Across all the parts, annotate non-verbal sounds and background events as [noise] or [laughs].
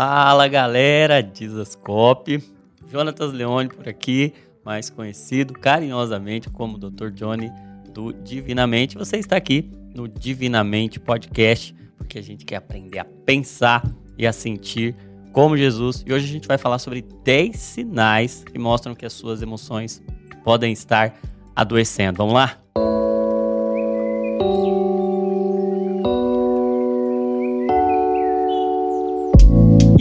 Fala galera, Dizascope, Jonatas Leone por aqui, mais conhecido carinhosamente como Dr. Johnny do Divinamente. Você está aqui no Divinamente Podcast, porque a gente quer aprender a pensar e a sentir como Jesus. E hoje a gente vai falar sobre 10 sinais que mostram que as suas emoções podem estar adoecendo. Vamos lá?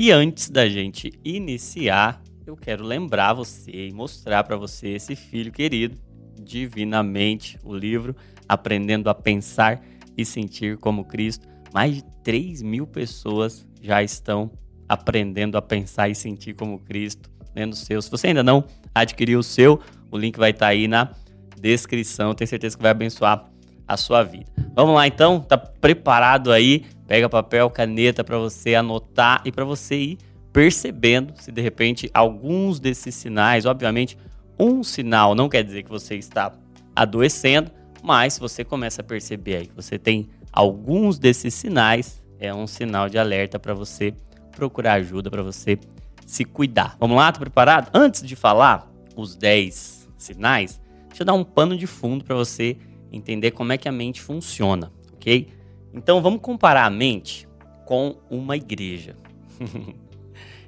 E antes da gente iniciar, eu quero lembrar você e mostrar para você esse filho querido, Divinamente, o livro Aprendendo a Pensar e Sentir como Cristo. Mais de 3 mil pessoas já estão aprendendo a pensar e sentir como Cristo lendo o seu. Se você ainda não adquiriu o seu, o link vai estar tá aí na descrição. Tenho certeza que vai abençoar a sua vida. Vamos lá então? Tá preparado aí? Pega papel, caneta para você anotar e para você ir percebendo se de repente alguns desses sinais, obviamente, um sinal não quer dizer que você está adoecendo, mas se você começa a perceber aí que você tem alguns desses sinais, é um sinal de alerta para você procurar ajuda, para você se cuidar. Vamos lá, tá preparado? Antes de falar os 10 sinais, deixa eu dar um pano de fundo para você entender como é que a mente funciona, ok? Então vamos comparar a mente com uma igreja. [laughs]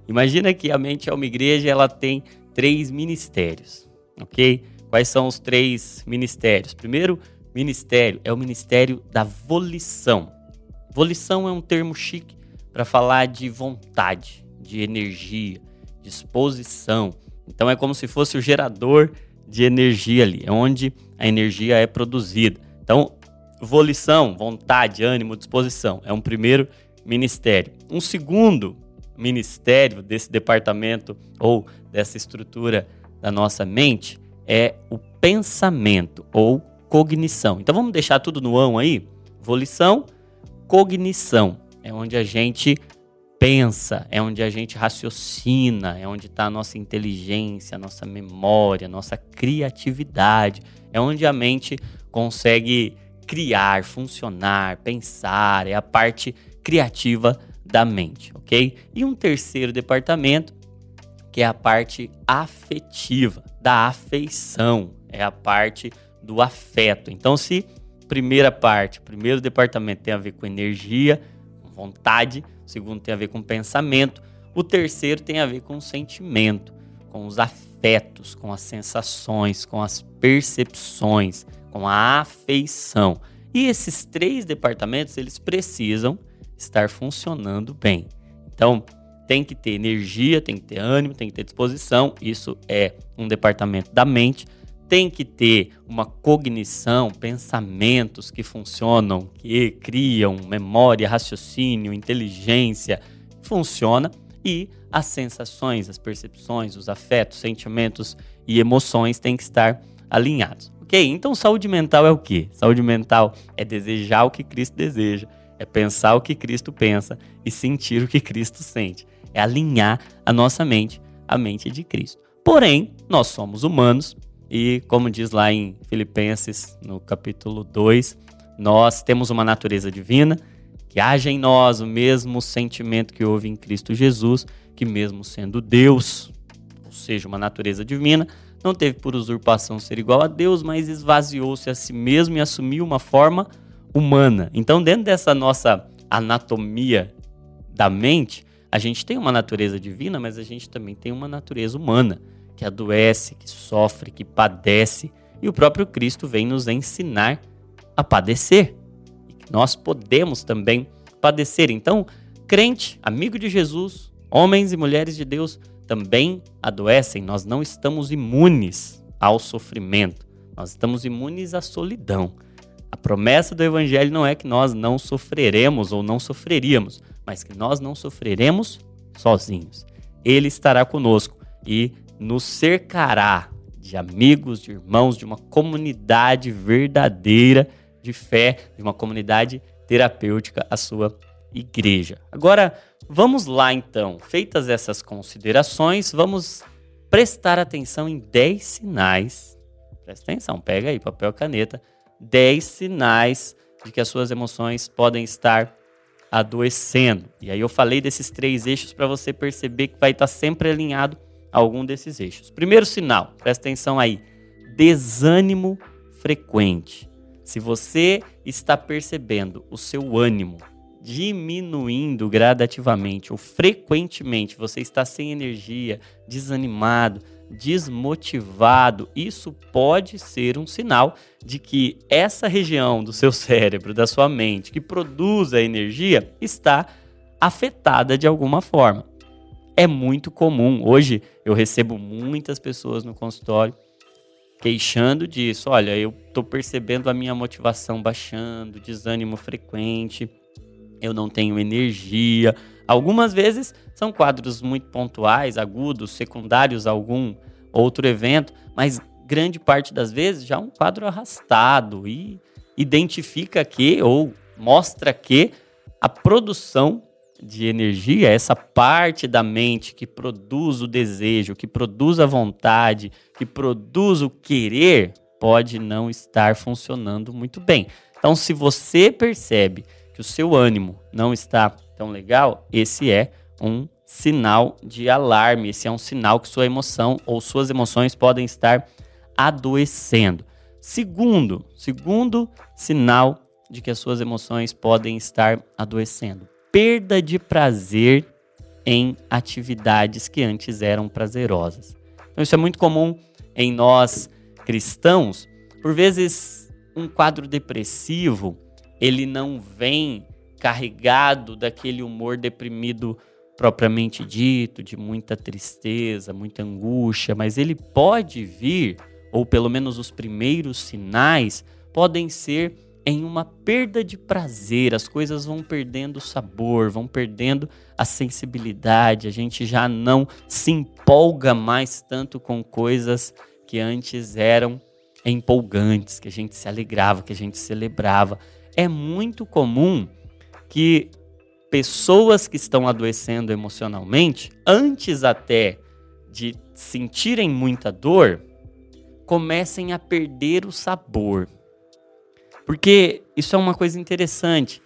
Imagina que a mente é uma igreja, ela tem três ministérios, ok? Quais são os três ministérios? Primeiro ministério é o ministério da volição. Volição é um termo chique para falar de vontade, de energia, disposição. Então é como se fosse o gerador de energia ali, é onde a energia é produzida. Então, volição, vontade, ânimo, disposição é um primeiro ministério. Um segundo ministério desse departamento ou dessa estrutura da nossa mente é o pensamento ou cognição. Então vamos deixar tudo no ão aí? Volição, cognição é onde a gente pensa, é onde a gente raciocina, é onde está a nossa inteligência, a nossa memória, a nossa criatividade, é onde a mente consegue criar, funcionar, pensar, é a parte criativa da mente, ok? E um terceiro departamento, que é a parte afetiva, da afeição, é a parte do afeto. Então, se primeira parte, primeiro departamento tem a ver com energia, com vontade, segundo tem a ver com pensamento, o terceiro tem a ver com sentimento, com os afetos, com as sensações, com as percepções, com a afeição. E esses três departamentos, eles precisam estar funcionando bem. Então, tem que ter energia, tem que ter ânimo, tem que ter disposição. Isso é um departamento da mente. Tem que ter uma cognição, pensamentos que funcionam, que criam memória, raciocínio, inteligência. Funciona. E as sensações, as percepções, os afetos, sentimentos e emoções têm que estar alinhados. Ok? Então, saúde mental é o quê? Saúde mental é desejar o que Cristo deseja é pensar o que Cristo pensa e sentir o que Cristo sente. É alinhar a nossa mente à mente de Cristo. Porém, nós somos humanos e, como diz lá em Filipenses, no capítulo 2, nós temos uma natureza divina que haja em nós o mesmo sentimento que houve em Cristo Jesus, que, mesmo sendo Deus, ou seja, uma natureza divina, não teve por usurpação ser igual a Deus, mas esvaziou-se a si mesmo e assumiu uma forma humana. Então, dentro dessa nossa anatomia da mente, a gente tem uma natureza divina, mas a gente também tem uma natureza humana, que adoece, que sofre, que padece. E o próprio Cristo vem nos ensinar a padecer. E que nós podemos também padecer. Então, crente, amigo de Jesus, homens e mulheres de Deus também adoecem. Nós não estamos imunes ao sofrimento. Nós estamos imunes à solidão. A promessa do Evangelho não é que nós não sofreremos ou não sofreríamos, mas que nós não sofreremos sozinhos. Ele estará conosco e nos cercará de amigos, de irmãos, de uma comunidade verdadeira de fé, de uma comunidade terapêutica, a sua igreja. Agora, vamos lá então. Feitas essas considerações, vamos prestar atenção em 10 sinais. Presta atenção, pega aí papel caneta 10 sinais de que as suas emoções podem estar adoecendo. E aí eu falei desses três eixos para você perceber que vai estar tá sempre alinhado a algum desses eixos. Primeiro sinal, presta atenção aí, desânimo frequente. Se você está percebendo o seu ânimo diminuindo gradativamente ou frequentemente, você está sem energia, desanimado, desmotivado, isso pode ser um sinal de que essa região do seu cérebro, da sua mente, que produz a energia, está afetada de alguma forma. É muito comum. Hoje eu recebo muitas pessoas no consultório queixando disso. Olha, eu estou percebendo a minha motivação baixando, desânimo frequente, eu não tenho energia. Algumas vezes são quadros muito pontuais, agudos, secundários a algum outro evento, mas grande parte das vezes já um quadro arrastado e identifica que ou mostra que a produção de energia, essa parte da mente que produz o desejo, que produz a vontade, que produz o querer, pode não estar funcionando muito bem. Então, se você percebe que o seu ânimo não está tão legal, esse é um sinal de alarme, esse é um sinal que sua emoção ou suas emoções podem estar adoecendo. Segundo, segundo sinal de que as suas emoções podem estar adoecendo perda de prazer em atividades que antes eram prazerosas. Então, isso é muito comum em nós cristãos. Por vezes, um quadro depressivo ele não vem carregado daquele humor deprimido propriamente dito, de muita tristeza, muita angústia, mas ele pode vir, ou pelo menos os primeiros sinais, podem ser em uma perda de prazer, as coisas vão perdendo sabor, vão perdendo a sensibilidade, a gente já não se empolga mais tanto com coisas que antes eram empolgantes, que a gente se alegrava, que a gente celebrava. É muito comum que pessoas que estão adoecendo emocionalmente, antes até de sentirem muita dor, comecem a perder o sabor. Porque isso é uma coisa interessante,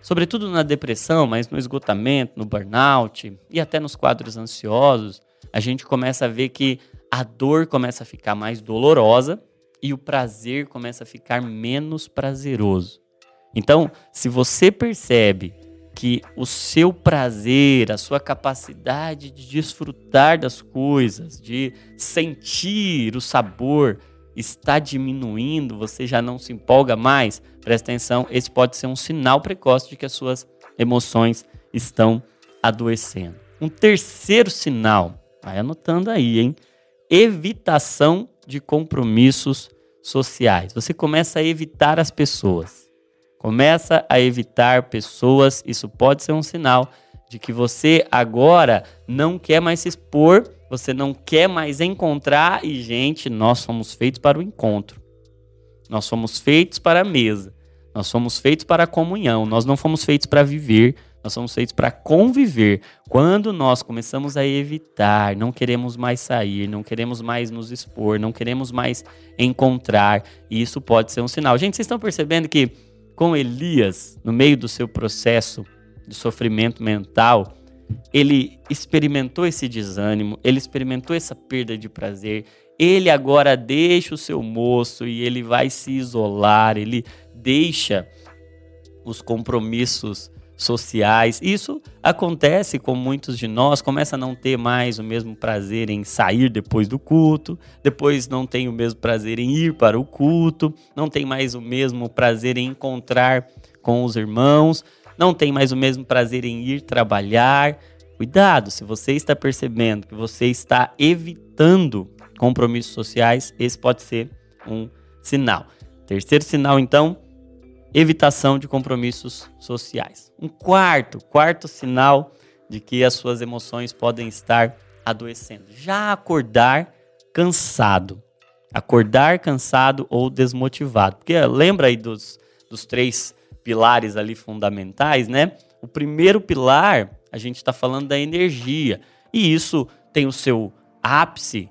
sobretudo na depressão, mas no esgotamento, no burnout e até nos quadros ansiosos, a gente começa a ver que a dor começa a ficar mais dolorosa e o prazer começa a ficar menos prazeroso. Então, se você percebe que o seu prazer, a sua capacidade de desfrutar das coisas, de sentir o sabor, está diminuindo, você já não se empolga mais, presta atenção, esse pode ser um sinal precoce de que as suas emoções estão adoecendo. Um terceiro sinal, vai anotando aí, hein? Evitação de compromissos sociais. Você começa a evitar as pessoas. Começa a evitar pessoas, isso pode ser um sinal de que você agora não quer mais se expor você não quer mais encontrar e gente, nós somos feitos para o encontro. Nós somos feitos para a mesa. Nós somos feitos para a comunhão. Nós não fomos feitos para viver, nós somos feitos para conviver. Quando nós começamos a evitar, não queremos mais sair, não queremos mais nos expor, não queremos mais encontrar, isso pode ser um sinal. Gente, vocês estão percebendo que com Elias, no meio do seu processo de sofrimento mental, ele experimentou esse desânimo, ele experimentou essa perda de prazer, ele agora deixa o seu moço e ele vai se isolar, ele deixa os compromissos sociais. Isso acontece com muitos de nós, começa a não ter mais o mesmo prazer em sair depois do culto, depois não tem o mesmo prazer em ir para o culto, não tem mais o mesmo prazer em encontrar com os irmãos, não tem mais o mesmo prazer em ir trabalhar. Cuidado, se você está percebendo que você está evitando compromissos sociais, esse pode ser um sinal. Terceiro sinal, então, evitação de compromissos sociais. Um quarto, quarto sinal de que as suas emoções podem estar adoecendo. Já acordar cansado. Acordar cansado ou desmotivado. Porque lembra aí dos, dos três pilares ali fundamentais, né? O primeiro pilar, a gente está falando da energia. E isso tem o seu ápice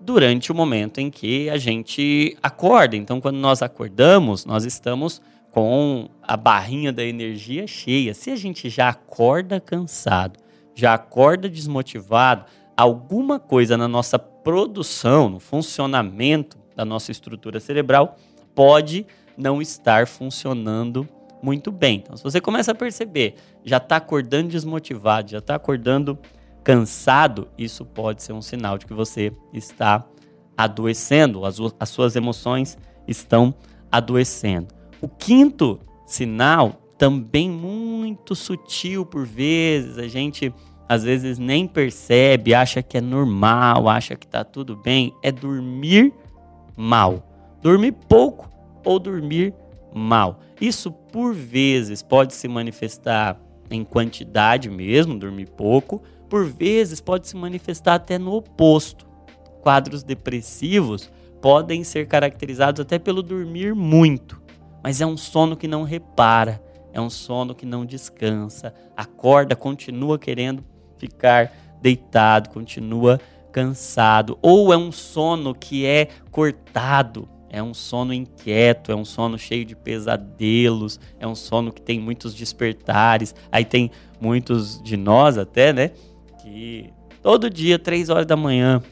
durante o momento em que a gente acorda. Então, quando nós acordamos, nós estamos com a barrinha da energia cheia. Se a gente já acorda cansado, já acorda desmotivado, alguma coisa na nossa produção, no funcionamento da nossa estrutura cerebral pode não estar funcionando muito bem. Então, se você começa a perceber, já está acordando desmotivado, já está acordando cansado, isso pode ser um sinal de que você está adoecendo, as, as suas emoções estão adoecendo. O quinto sinal, também muito sutil por vezes, a gente às vezes nem percebe, acha que é normal, acha que está tudo bem, é dormir mal. Dormir pouco ou dormir mal. Isso por vezes pode se manifestar em quantidade mesmo, dormir pouco, por vezes pode se manifestar até no oposto. Quadros depressivos podem ser caracterizados até pelo dormir muito, mas é um sono que não repara, é um sono que não descansa, acorda, continua querendo ficar deitado, continua cansado, ou é um sono que é cortado, é um sono inquieto, é um sono cheio de pesadelos, é um sono que tem muitos despertares. Aí tem muitos de nós até, né, que todo dia, três horas da manhã,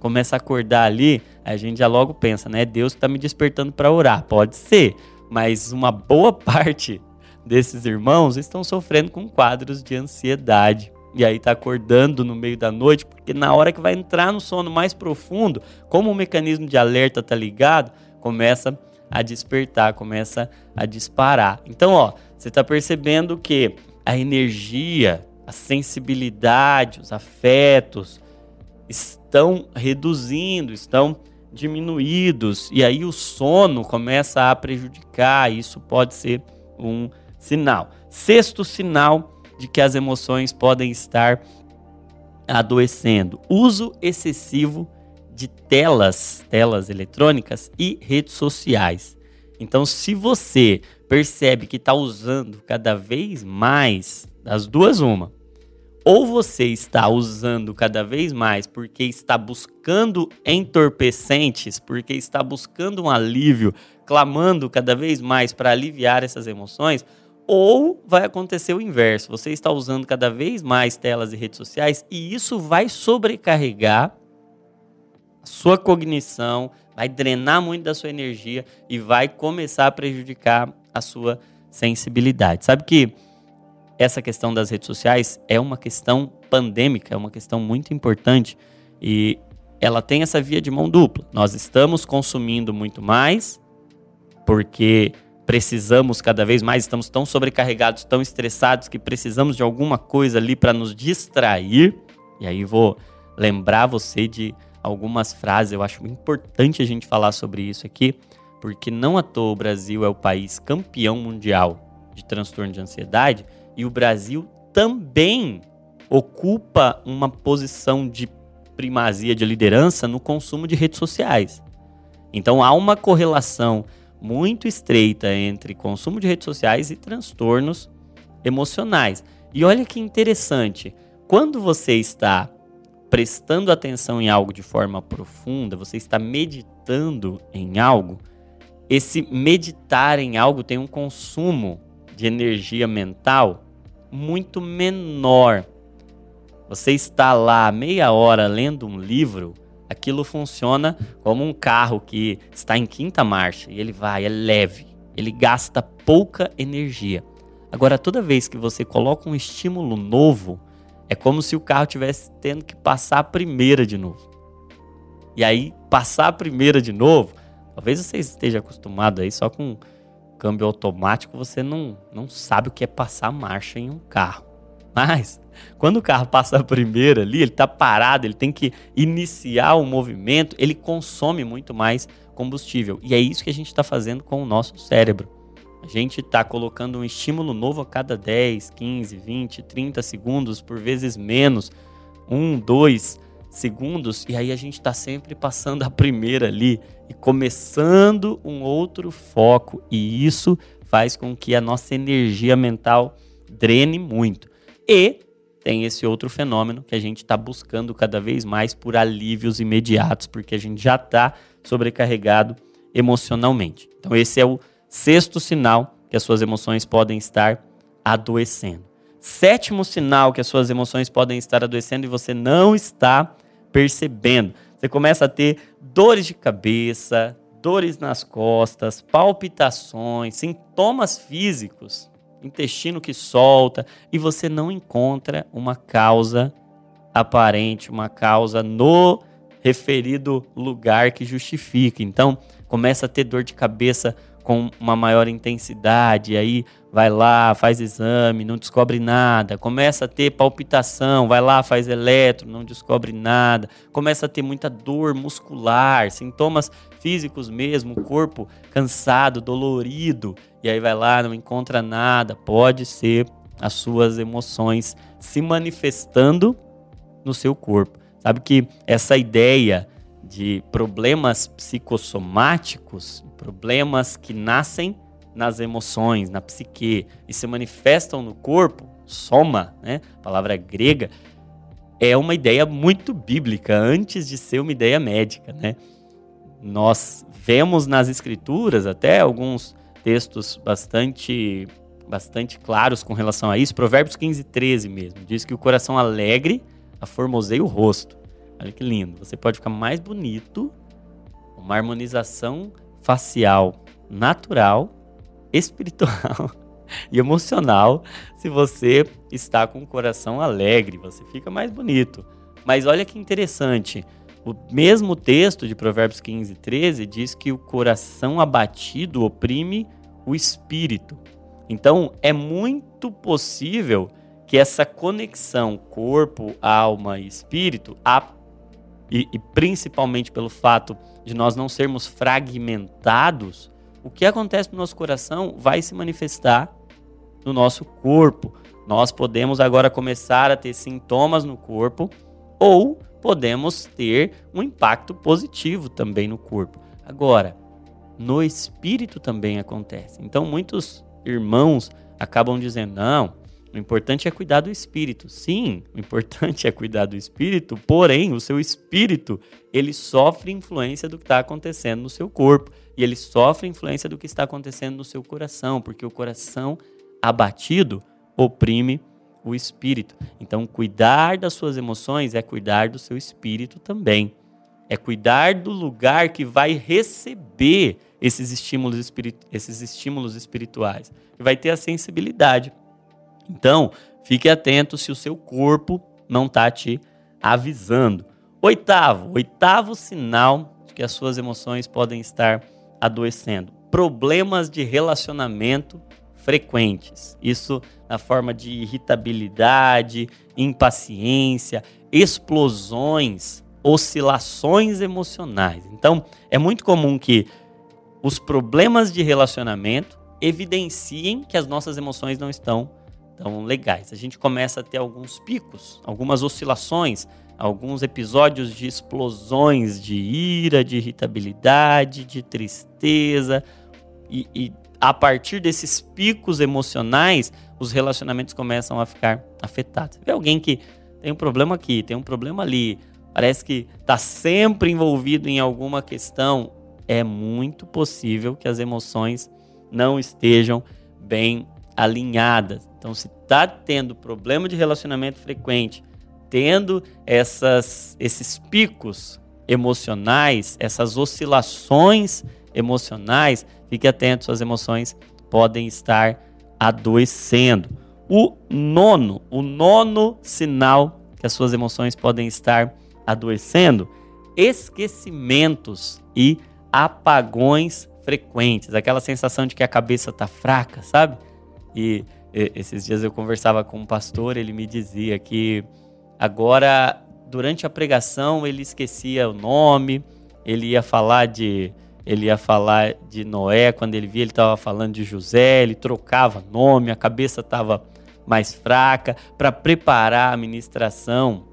começa a acordar ali, a gente já logo pensa, né, Deus está me despertando para orar. Pode ser, mas uma boa [laughs] parte desses irmãos estão sofrendo com quadros de ansiedade e aí tá acordando no meio da noite, porque na hora que vai entrar no sono mais profundo, como o mecanismo de alerta tá ligado, começa a despertar, começa a disparar. Então, ó, você tá percebendo que a energia, a sensibilidade, os afetos estão reduzindo, estão diminuídos, e aí o sono começa a prejudicar, isso pode ser um sinal. Sexto sinal de que as emoções podem estar adoecendo. Uso excessivo de telas, telas eletrônicas e redes sociais. Então, se você percebe que está usando cada vez mais, das duas, uma. Ou você está usando cada vez mais porque está buscando entorpecentes, porque está buscando um alívio, clamando cada vez mais para aliviar essas emoções, ou vai acontecer o inverso. Você está usando cada vez mais telas e redes sociais e isso vai sobrecarregar a sua cognição, vai drenar muito da sua energia e vai começar a prejudicar a sua sensibilidade. Sabe que essa questão das redes sociais é uma questão pandêmica, é uma questão muito importante e ela tem essa via de mão dupla. Nós estamos consumindo muito mais porque precisamos cada vez mais, estamos tão sobrecarregados, tão estressados que precisamos de alguma coisa ali para nos distrair. E aí vou lembrar você de algumas frases, eu acho importante a gente falar sobre isso aqui, porque não à toa o Brasil é o país campeão mundial de transtorno de ansiedade e o Brasil também ocupa uma posição de primazia de liderança no consumo de redes sociais. Então há uma correlação muito estreita entre consumo de redes sociais e transtornos emocionais. E olha que interessante, quando você está prestando atenção em algo de forma profunda, você está meditando em algo, esse meditar em algo tem um consumo de energia mental muito menor. Você está lá meia hora lendo um livro, aquilo funciona como um carro que está em quinta marcha e ele vai, é leve, ele gasta pouca energia. Agora, toda vez que você coloca um estímulo novo, é como se o carro tivesse tendo que passar a primeira de novo. E aí, passar a primeira de novo, talvez você esteja acostumado aí só com câmbio automático, você não, não sabe o que é passar marcha em um carro. Mas quando o carro passa a primeira ali, ele está parado, ele tem que iniciar o movimento, ele consome muito mais combustível. E é isso que a gente está fazendo com o nosso cérebro. A gente está colocando um estímulo novo a cada 10, 15, 20, 30 segundos, por vezes menos, um, dois segundos, e aí a gente está sempre passando a primeira ali e começando um outro foco, e isso faz com que a nossa energia mental drene muito. E tem esse outro fenômeno que a gente está buscando cada vez mais por alívios imediatos, porque a gente já está sobrecarregado emocionalmente. Então, esse é o sexto sinal que as suas emoções podem estar adoecendo. Sétimo sinal que as suas emoções podem estar adoecendo e você não está percebendo. Você começa a ter dores de cabeça, dores nas costas, palpitações, sintomas físicos, intestino que solta, e você não encontra uma causa aparente, uma causa no referido lugar que justifique. Então, começa a ter dor de cabeça com uma maior intensidade, aí vai lá, faz exame, não descobre nada, começa a ter palpitação, vai lá, faz eletro, não descobre nada, começa a ter muita dor muscular, sintomas físicos mesmo, corpo cansado, dolorido, e aí vai lá, não encontra nada, pode ser as suas emoções se manifestando no seu corpo. Sabe que essa ideia de problemas psicossomáticos, problemas que nascem nas emoções, na psique e se manifestam no corpo, soma, né? Palavra grega é uma ideia muito bíblica antes de ser uma ideia médica, né? Nós vemos nas escrituras até alguns textos bastante bastante claros com relação a isso. Provérbios 15, 13 mesmo. Diz que o coração alegre aformoseia o rosto. Olha que lindo. Você pode ficar mais bonito, uma harmonização facial natural, espiritual [laughs] e emocional se você está com o coração alegre. Você fica mais bonito. Mas olha que interessante. O mesmo texto de Provérbios 15, 13 diz que o coração abatido oprime o espírito. Então, é muito possível que essa conexão corpo, alma e espírito e, e principalmente pelo fato de nós não sermos fragmentados, o que acontece no nosso coração vai se manifestar no nosso corpo. Nós podemos agora começar a ter sintomas no corpo ou podemos ter um impacto positivo também no corpo. Agora, no espírito também acontece. Então, muitos irmãos acabam dizendo: não, o importante é cuidar do espírito. Sim, o importante é cuidar do espírito, porém, o seu espírito, ele sofre influência do que está acontecendo no seu corpo. E ele sofre influência do que está acontecendo no seu coração, porque o coração abatido oprime o espírito. Então, cuidar das suas emoções é cuidar do seu espírito também. É cuidar do lugar que vai receber esses estímulos, espiritu esses estímulos espirituais, vai ter a sensibilidade então, fique atento se o seu corpo não está te avisando. Oitavo, oitavo sinal de que as suas emoções podem estar adoecendo. Problemas de relacionamento frequentes. Isso na forma de irritabilidade, impaciência, explosões, oscilações emocionais. Então, é muito comum que os problemas de relacionamento evidenciem que as nossas emoções não estão tão legais. A gente começa a ter alguns picos, algumas oscilações, alguns episódios de explosões de ira, de irritabilidade, de tristeza. E, e a partir desses picos emocionais, os relacionamentos começam a ficar afetados. Vê alguém que tem um problema aqui, tem um problema ali, parece que está sempre envolvido em alguma questão. É muito possível que as emoções não estejam bem alinhadas. Então, se está tendo problema de relacionamento frequente, tendo essas, esses picos emocionais, essas oscilações emocionais, fique atento, suas emoções podem estar adoecendo. O nono, o nono sinal que as suas emoções podem estar adoecendo, esquecimentos e apagões frequentes, aquela sensação de que a cabeça está fraca, sabe? E, esses dias eu conversava com um pastor, ele me dizia que agora, durante a pregação, ele esquecia o nome, ele ia falar de ele ia falar de Noé, quando ele via, ele estava falando de José, ele trocava nome, a cabeça estava mais fraca. Para preparar a ministração,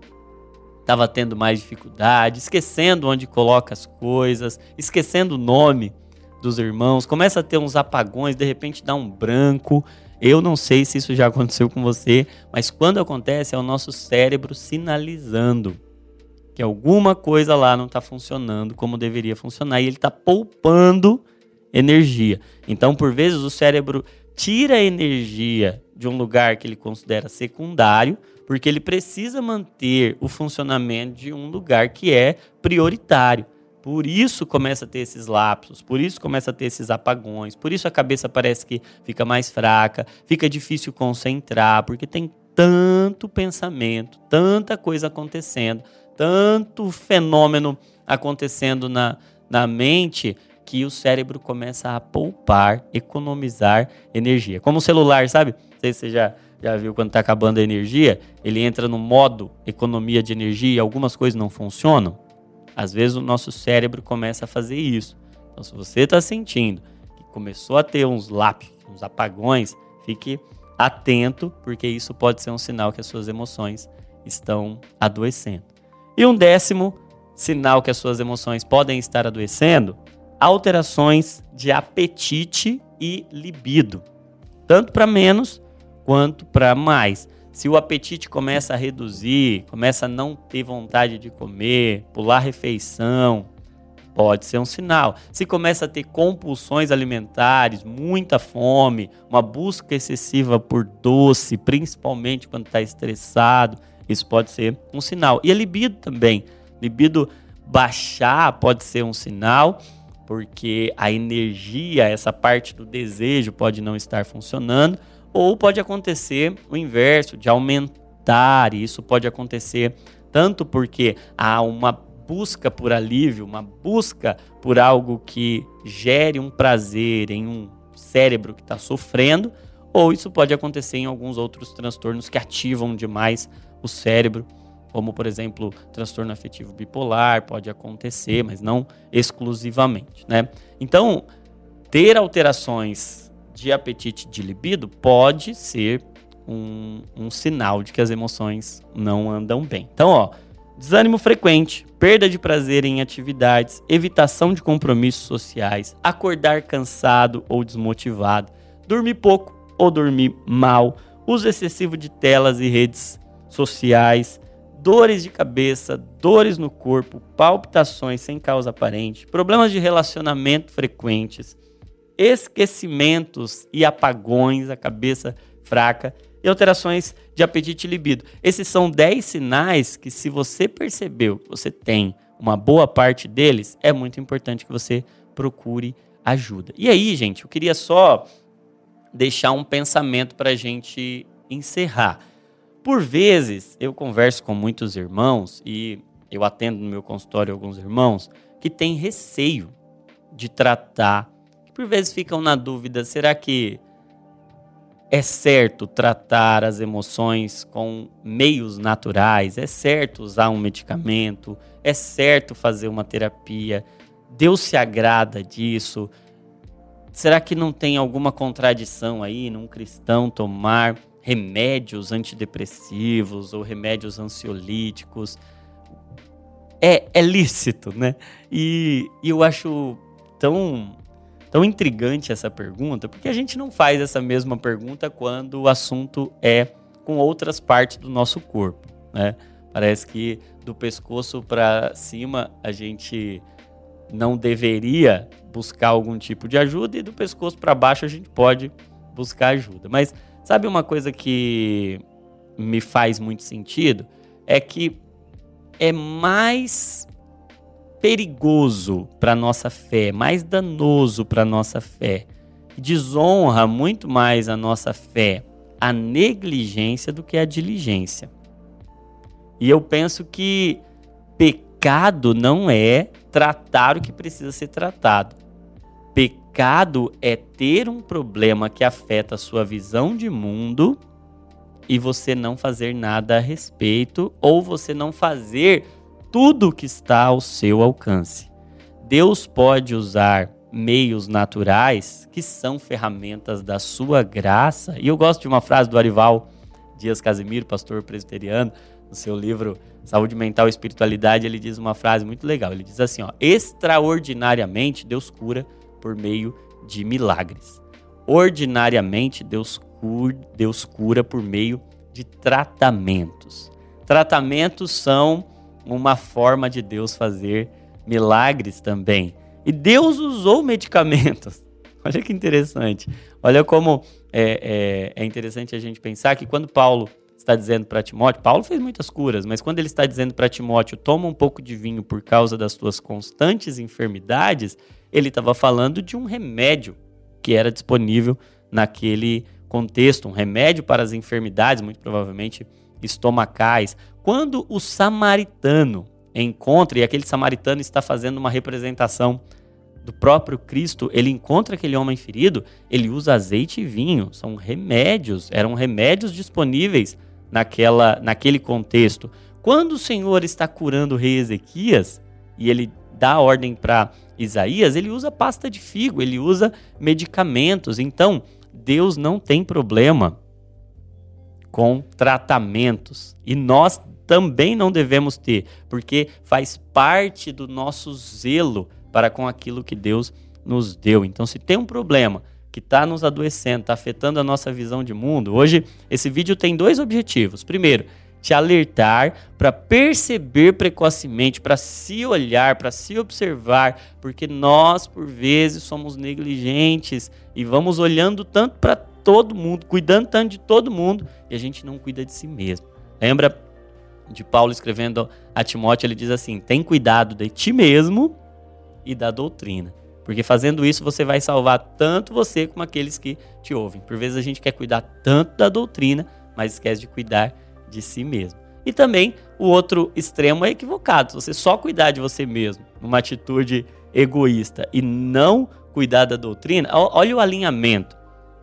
estava tendo mais dificuldade, esquecendo onde coloca as coisas, esquecendo o nome dos irmãos, começa a ter uns apagões, de repente dá um branco, eu não sei se isso já aconteceu com você, mas quando acontece é o nosso cérebro sinalizando que alguma coisa lá não está funcionando como deveria funcionar e ele está poupando energia. Então, por vezes, o cérebro tira energia de um lugar que ele considera secundário, porque ele precisa manter o funcionamento de um lugar que é prioritário. Por isso começa a ter esses lapsos, por isso começa a ter esses apagões, por isso a cabeça parece que fica mais fraca, fica difícil concentrar, porque tem tanto pensamento, tanta coisa acontecendo, tanto fenômeno acontecendo na, na mente que o cérebro começa a poupar, economizar energia. Como o celular, sabe? Não sei se você já, já viu quando está acabando a energia, ele entra no modo economia de energia e algumas coisas não funcionam. Às vezes o nosso cérebro começa a fazer isso. Então, se você está sentindo que começou a ter uns lápis, uns apagões, fique atento, porque isso pode ser um sinal que as suas emoções estão adoecendo. E um décimo sinal que as suas emoções podem estar adoecendo alterações de apetite e libido, tanto para menos quanto para mais. Se o apetite começa a reduzir, começa a não ter vontade de comer, pular refeição, pode ser um sinal. Se começa a ter compulsões alimentares, muita fome, uma busca excessiva por doce, principalmente quando está estressado, isso pode ser um sinal. E a libido também. Libido baixar pode ser um sinal porque a energia, essa parte do desejo pode não estar funcionando, ou pode acontecer o inverso, de aumentar, e isso pode acontecer tanto porque há uma busca por alívio, uma busca por algo que gere um prazer em um cérebro que está sofrendo, ou isso pode acontecer em alguns outros transtornos que ativam demais o cérebro como por exemplo transtorno afetivo bipolar, pode acontecer, mas não exclusivamente, né? Então, ter alterações de apetite de libido pode ser um, um sinal de que as emoções não andam bem. Então, ó, desânimo frequente, perda de prazer em atividades, evitação de compromissos sociais, acordar cansado ou desmotivado, dormir pouco ou dormir mal, uso excessivo de telas e redes sociais, dores de cabeça, dores no corpo, palpitações sem causa aparente, problemas de relacionamento frequentes, esquecimentos e apagões, a cabeça fraca e alterações de apetite e libido. Esses são 10 sinais que, se você percebeu que você tem uma boa parte deles, é muito importante que você procure ajuda. E aí, gente, eu queria só deixar um pensamento para a gente encerrar. Por vezes, eu converso com muitos irmãos e eu atendo no meu consultório alguns irmãos que têm receio de tratar, por vezes ficam na dúvida: será que é certo tratar as emoções com meios naturais? É certo usar um medicamento? É certo fazer uma terapia? Deus se agrada disso? Será que não tem alguma contradição aí num cristão tomar remédios antidepressivos ou remédios ansiolíticos. É, é lícito, né? E, e eu acho tão, tão intrigante essa pergunta, porque a gente não faz essa mesma pergunta quando o assunto é com outras partes do nosso corpo, né? Parece que do pescoço para cima a gente não deveria buscar algum tipo de ajuda e do pescoço para baixo a gente pode buscar ajuda. Mas Sabe uma coisa que me faz muito sentido? É que é mais perigoso para nossa fé, mais danoso para nossa fé, desonra muito mais a nossa fé a negligência do que a diligência. E eu penso que pecado não é tratar o que precisa ser tratado. Pecado é ter um problema que afeta a sua visão de mundo e você não fazer nada a respeito ou você não fazer tudo que está ao seu alcance. Deus pode usar meios naturais que são ferramentas da sua graça. E eu gosto de uma frase do Arival Dias Casimiro, pastor presbiteriano, no seu livro Saúde Mental e Espiritualidade, ele diz uma frase muito legal. Ele diz assim, ó: "Extraordinariamente Deus cura por meio de milagres. Ordinariamente, Deus cura, Deus cura por meio de tratamentos. Tratamentos são uma forma de Deus fazer milagres também. E Deus usou medicamentos. [laughs] Olha que interessante. Olha como é, é, é interessante a gente pensar que quando Paulo está dizendo para Timóteo, Paulo fez muitas curas, mas quando ele está dizendo para Timóteo, toma um pouco de vinho por causa das tuas constantes enfermidades, ele estava falando de um remédio que era disponível naquele contexto, um remédio para as enfermidades, muito provavelmente estomacais. Quando o samaritano encontra, e aquele samaritano está fazendo uma representação do próprio Cristo, ele encontra aquele homem ferido, ele usa azeite e vinho, são remédios, eram remédios disponíveis naquela, naquele contexto. Quando o Senhor está curando o rei Ezequias e ele dá ordem para Isaías, ele usa pasta de figo, ele usa medicamentos. Então, Deus não tem problema com tratamentos. E nós também não devemos ter, porque faz parte do nosso zelo para com aquilo que Deus nos deu. Então, se tem um problema que está nos adoecendo, está afetando a nossa visão de mundo, hoje esse vídeo tem dois objetivos. Primeiro, te alertar para perceber precocemente, para se olhar, para se observar, porque nós, por vezes, somos negligentes e vamos olhando tanto para todo mundo, cuidando tanto de todo mundo e a gente não cuida de si mesmo. Lembra de Paulo escrevendo a Timóteo, ele diz assim: tem cuidado de ti mesmo e da doutrina. Porque fazendo isso você vai salvar tanto você como aqueles que te ouvem. Por vezes a gente quer cuidar tanto da doutrina, mas esquece de cuidar de si mesmo. E também o outro extremo é equivocado. Se você só cuidar de você mesmo, numa atitude egoísta e não cuidar da doutrina, olha o alinhamento.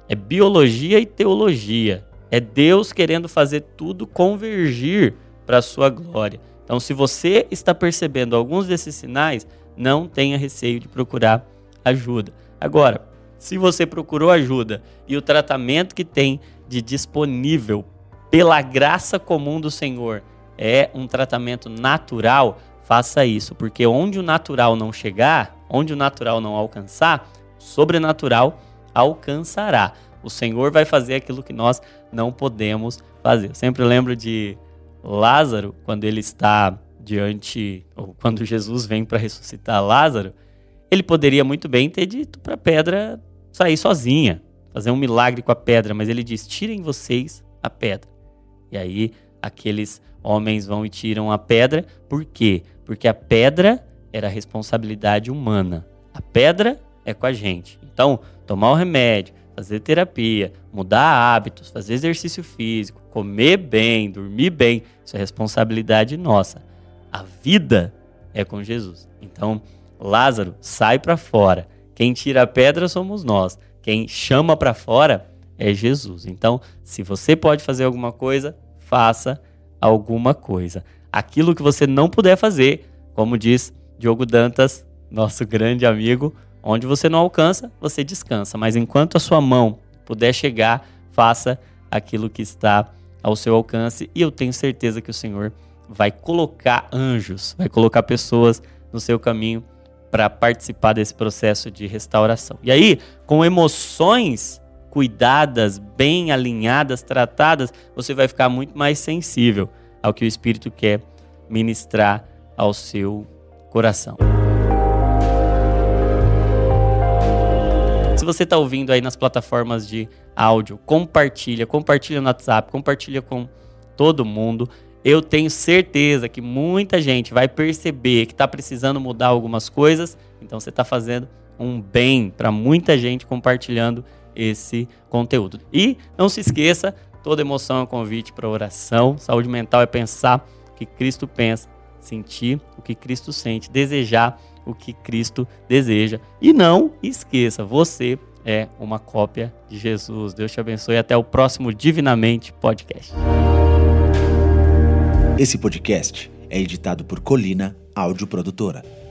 É biologia e teologia. É Deus querendo fazer tudo convergir para a sua glória. Então, se você está percebendo alguns desses sinais, não tenha receio de procurar ajuda. Agora, se você procurou ajuda e o tratamento que tem de disponível pela graça comum do Senhor é um tratamento natural, faça isso, porque onde o natural não chegar, onde o natural não alcançar, o sobrenatural alcançará. O Senhor vai fazer aquilo que nós não podemos fazer. Eu sempre lembro de Lázaro, quando ele está diante, ou quando Jesus vem para ressuscitar Lázaro, ele poderia muito bem ter dito para a pedra sair sozinha, fazer um milagre com a pedra, mas ele diz: tirem vocês a pedra. E aí aqueles homens vão e tiram a pedra, por quê? Porque a pedra era responsabilidade humana. A pedra é com a gente. Então, tomar o remédio, fazer terapia, mudar hábitos, fazer exercício físico, comer bem, dormir bem, isso é responsabilidade nossa. A vida é com Jesus. Então, Lázaro, sai para fora. Quem tira a pedra somos nós. Quem chama para fora é Jesus. Então, se você pode fazer alguma coisa, faça alguma coisa. Aquilo que você não puder fazer, como diz Diogo Dantas, nosso grande amigo, onde você não alcança, você descansa. Mas enquanto a sua mão puder chegar, faça aquilo que está ao seu alcance e eu tenho certeza que o Senhor vai colocar anjos, vai colocar pessoas no seu caminho para participar desse processo de restauração. E aí, com emoções cuidadas, bem alinhadas, tratadas, você vai ficar muito mais sensível ao que o Espírito quer ministrar ao seu coração. Se você está ouvindo aí nas plataformas de áudio, compartilha, compartilha no WhatsApp, compartilha com todo mundo. Eu tenho certeza que muita gente vai perceber que está precisando mudar algumas coisas. Então você está fazendo um bem para muita gente compartilhando esse conteúdo. E não se esqueça, toda emoção é um convite para oração. Saúde mental é pensar que Cristo pensa, sentir o que Cristo sente, desejar o que Cristo deseja. E não esqueça, você é uma cópia de Jesus. Deus te abençoe e até o próximo Divinamente Podcast. Esse podcast é editado por Colina Áudio Produtora.